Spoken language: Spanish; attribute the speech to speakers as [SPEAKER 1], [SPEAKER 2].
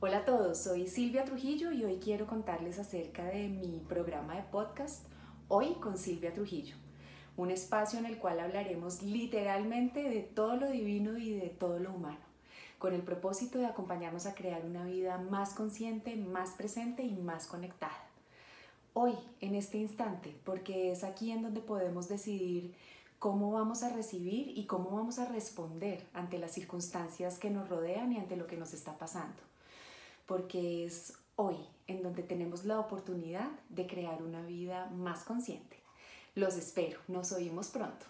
[SPEAKER 1] Hola a todos, soy Silvia Trujillo y hoy quiero contarles acerca de mi programa de podcast Hoy con Silvia Trujillo, un espacio en el cual hablaremos literalmente de todo lo divino y de todo lo humano, con el propósito de acompañarnos a crear una vida más consciente, más presente y más conectada. Hoy, en este instante, porque es aquí en donde podemos decidir cómo vamos a recibir y cómo vamos a responder ante las circunstancias que nos rodean y ante lo que nos está pasando porque es hoy en donde tenemos la oportunidad de crear una vida más consciente. Los espero, nos oímos pronto.